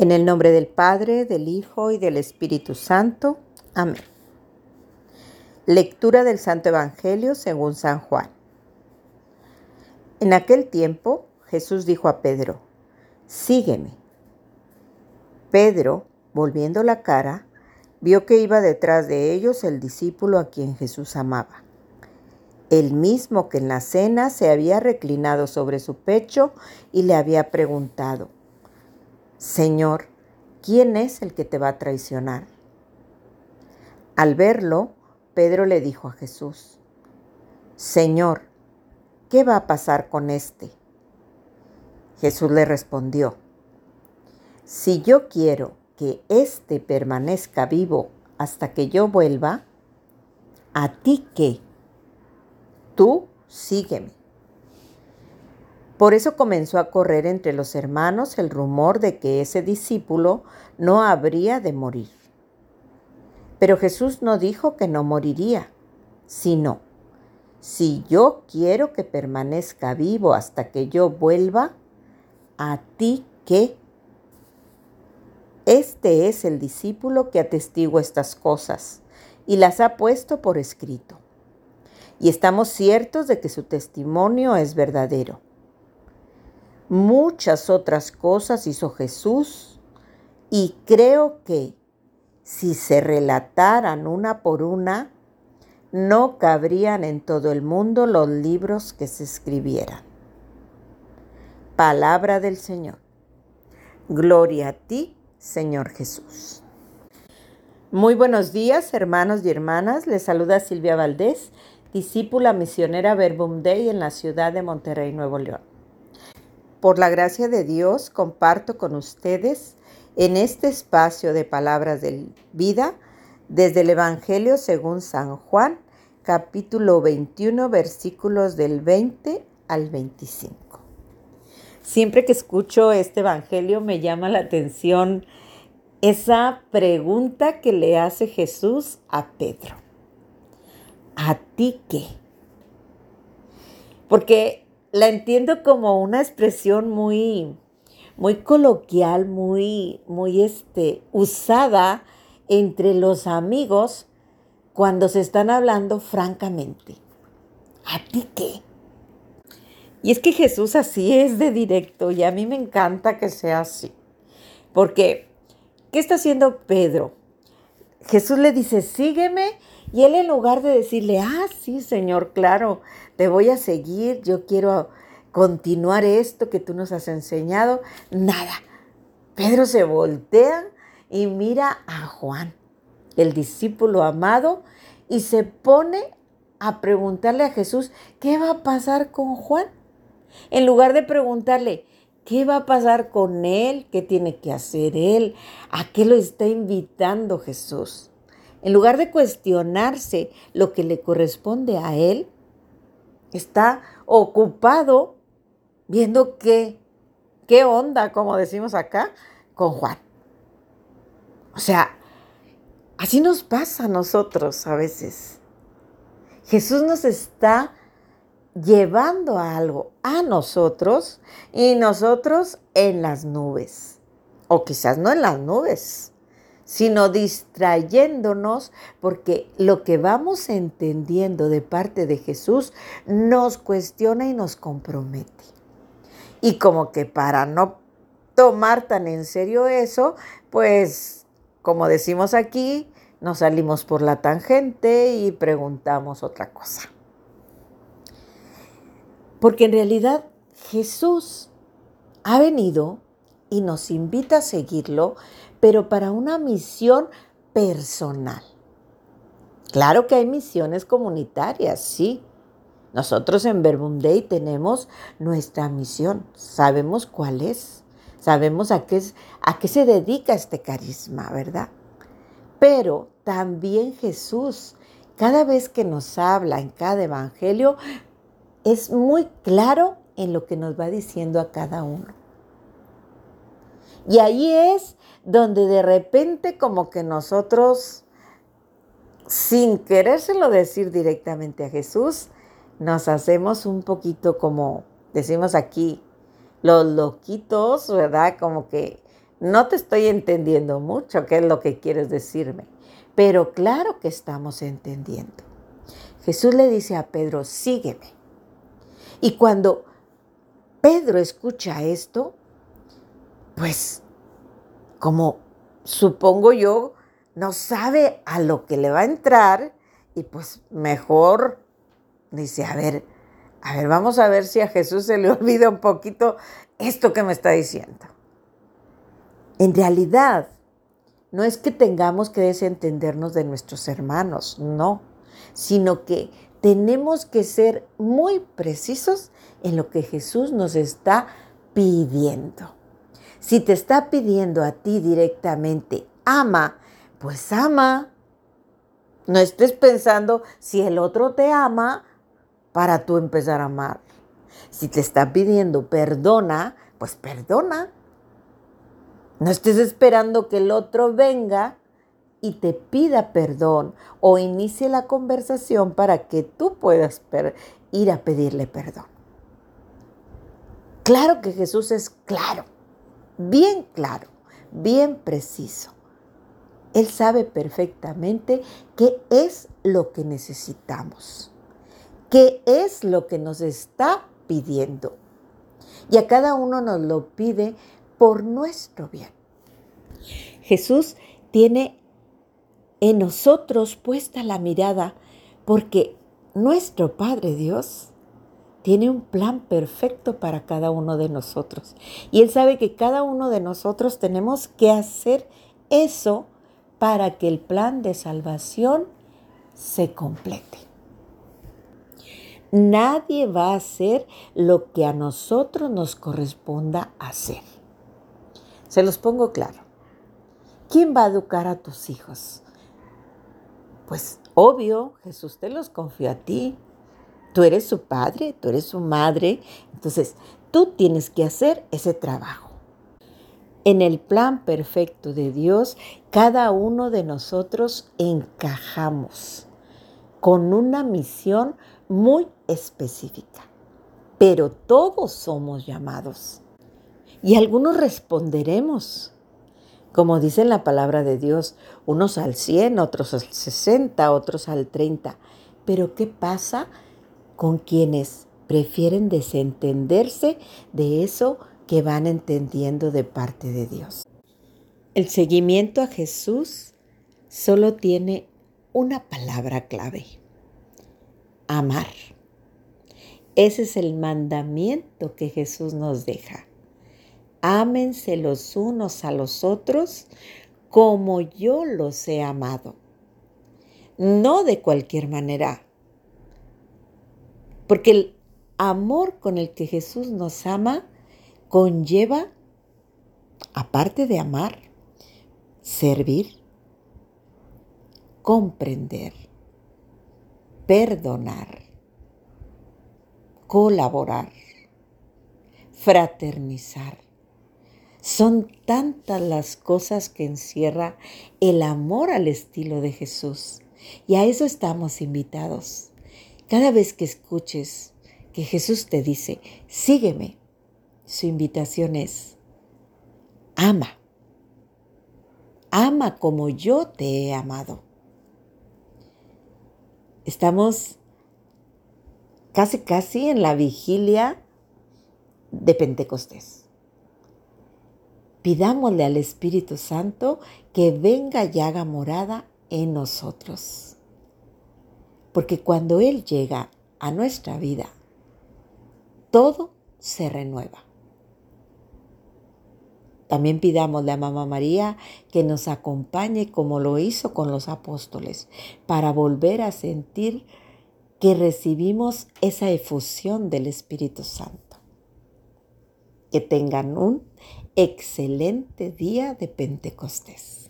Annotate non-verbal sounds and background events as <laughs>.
En el nombre del Padre, del Hijo y del Espíritu Santo. Amén. Lectura del Santo Evangelio según San Juan. En aquel tiempo Jesús dijo a Pedro, Sígueme. Pedro, volviendo la cara, vio que iba detrás de ellos el discípulo a quien Jesús amaba. El mismo que en la cena se había reclinado sobre su pecho y le había preguntado, Señor, ¿quién es el que te va a traicionar? Al verlo, Pedro le dijo a Jesús, Señor, ¿qué va a pasar con este? Jesús le respondió, si yo quiero que éste permanezca vivo hasta que yo vuelva, ¿a ti qué? Tú sígueme. Por eso comenzó a correr entre los hermanos el rumor de que ese discípulo no habría de morir. Pero Jesús no dijo que no moriría, sino, si yo quiero que permanezca vivo hasta que yo vuelva, ¿a ti qué? Este es el discípulo que atestigua estas cosas y las ha puesto por escrito. Y estamos ciertos de que su testimonio es verdadero. Muchas otras cosas hizo Jesús y creo que si se relataran una por una, no cabrían en todo el mundo los libros que se escribieran. Palabra del Señor. Gloria a ti, Señor Jesús. Muy buenos días, hermanos y hermanas. Les saluda Silvia Valdés, discípula misionera Verbum Dei en la ciudad de Monterrey, Nuevo León. Por la gracia de Dios, comparto con ustedes en este espacio de palabras de vida desde el Evangelio según San Juan, capítulo 21, versículos del 20 al 25. Siempre que escucho este Evangelio me llama la atención esa pregunta que le hace Jesús a Pedro. ¿A ti qué? Porque la entiendo como una expresión muy, muy coloquial, muy, muy este, usada entre los amigos cuando se están hablando francamente. ¿A ti qué? Y es que Jesús así es de directo y a mí me encanta que sea así. Porque, ¿qué está haciendo Pedro? Jesús le dice, sígueme y él en lugar de decirle, ah, sí, Señor, claro, te voy a seguir, yo quiero continuar esto que tú nos has enseñado, nada. Pedro se voltea y mira a Juan, el discípulo amado, y se pone a preguntarle a Jesús, ¿qué va a pasar con Juan? En lugar de preguntarle, ¿qué va a pasar con él? ¿Qué tiene que hacer él? ¿A qué lo está invitando Jesús? En lugar de cuestionarse lo que le corresponde a él, está ocupado viendo qué, qué onda, como decimos acá, con Juan. O sea, así nos pasa a nosotros a veces. Jesús nos está llevando a algo a nosotros y nosotros en las nubes. O quizás no en las nubes, sino distrayéndonos porque lo que vamos entendiendo de parte de Jesús nos cuestiona y nos compromete. Y como que para no tomar tan en serio eso, pues como decimos aquí, nos salimos por la tangente y preguntamos otra cosa. Porque en realidad Jesús ha venido y nos invita a seguirlo pero para una misión personal. Claro que hay misiones comunitarias, sí. Nosotros en Verbum tenemos nuestra misión, sabemos cuál es, sabemos a qué, a qué se dedica este carisma, ¿verdad? Pero también Jesús, cada vez que nos habla en cada evangelio, es muy claro en lo que nos va diciendo a cada uno. Y ahí es donde de repente como que nosotros, sin querérselo decir directamente a Jesús, nos hacemos un poquito como, decimos aquí, los loquitos, ¿verdad? Como que no te estoy entendiendo mucho qué es lo que quieres decirme, pero claro que estamos entendiendo. Jesús le dice a Pedro, sígueme. Y cuando Pedro escucha esto, pues como supongo yo, no sabe a lo que le va a entrar y pues mejor dice, a ver, a ver, vamos a ver si a Jesús se le <laughs> olvida un poquito esto que me está diciendo. En realidad, no es que tengamos que desentendernos de nuestros hermanos, no, sino que tenemos que ser muy precisos en lo que Jesús nos está pidiendo. Si te está pidiendo a ti directamente, ama, pues ama. No estés pensando si el otro te ama para tú empezar a amar. Si te está pidiendo perdona, pues perdona. No estés esperando que el otro venga y te pida perdón o inicie la conversación para que tú puedas ir a pedirle perdón. Claro que Jesús es claro, bien claro, bien preciso. Él sabe perfectamente qué es lo que necesitamos, qué es lo que nos está pidiendo. Y a cada uno nos lo pide por nuestro bien. Jesús tiene en nosotros puesta la mirada porque nuestro Padre Dios tiene un plan perfecto para cada uno de nosotros. Y Él sabe que cada uno de nosotros tenemos que hacer eso para que el plan de salvación se complete. Nadie va a hacer lo que a nosotros nos corresponda hacer. Se los pongo claro. ¿Quién va a educar a tus hijos? Pues obvio, Jesús te los confió a ti. Tú eres su padre, tú eres su madre. Entonces, tú tienes que hacer ese trabajo. En el plan perfecto de Dios, cada uno de nosotros encajamos con una misión muy específica. Pero todos somos llamados. Y algunos responderemos como dice la palabra de Dios, unos al 100, otros al 60, otros al 30. Pero ¿qué pasa con quienes prefieren desentenderse de eso que van entendiendo de parte de Dios? El seguimiento a Jesús solo tiene una palabra clave, amar. Ese es el mandamiento que Jesús nos deja. Ámense los unos a los otros como yo los he amado. No de cualquier manera. Porque el amor con el que Jesús nos ama conlleva, aparte de amar, servir, comprender, perdonar, colaborar, fraternizar son tantas las cosas que encierra el amor al estilo de Jesús. Y a eso estamos invitados. Cada vez que escuches que Jesús te dice, sígueme, su invitación es, ama. Ama como yo te he amado. Estamos casi, casi en la vigilia de Pentecostés pidámosle al Espíritu Santo que venga y haga morada en nosotros. Porque cuando Él llega a nuestra vida, todo se renueva. También pidámosle a Mamá María que nos acompañe como lo hizo con los apóstoles, para volver a sentir que recibimos esa efusión del Espíritu Santo. Que tengan un excelente día de Pentecostés.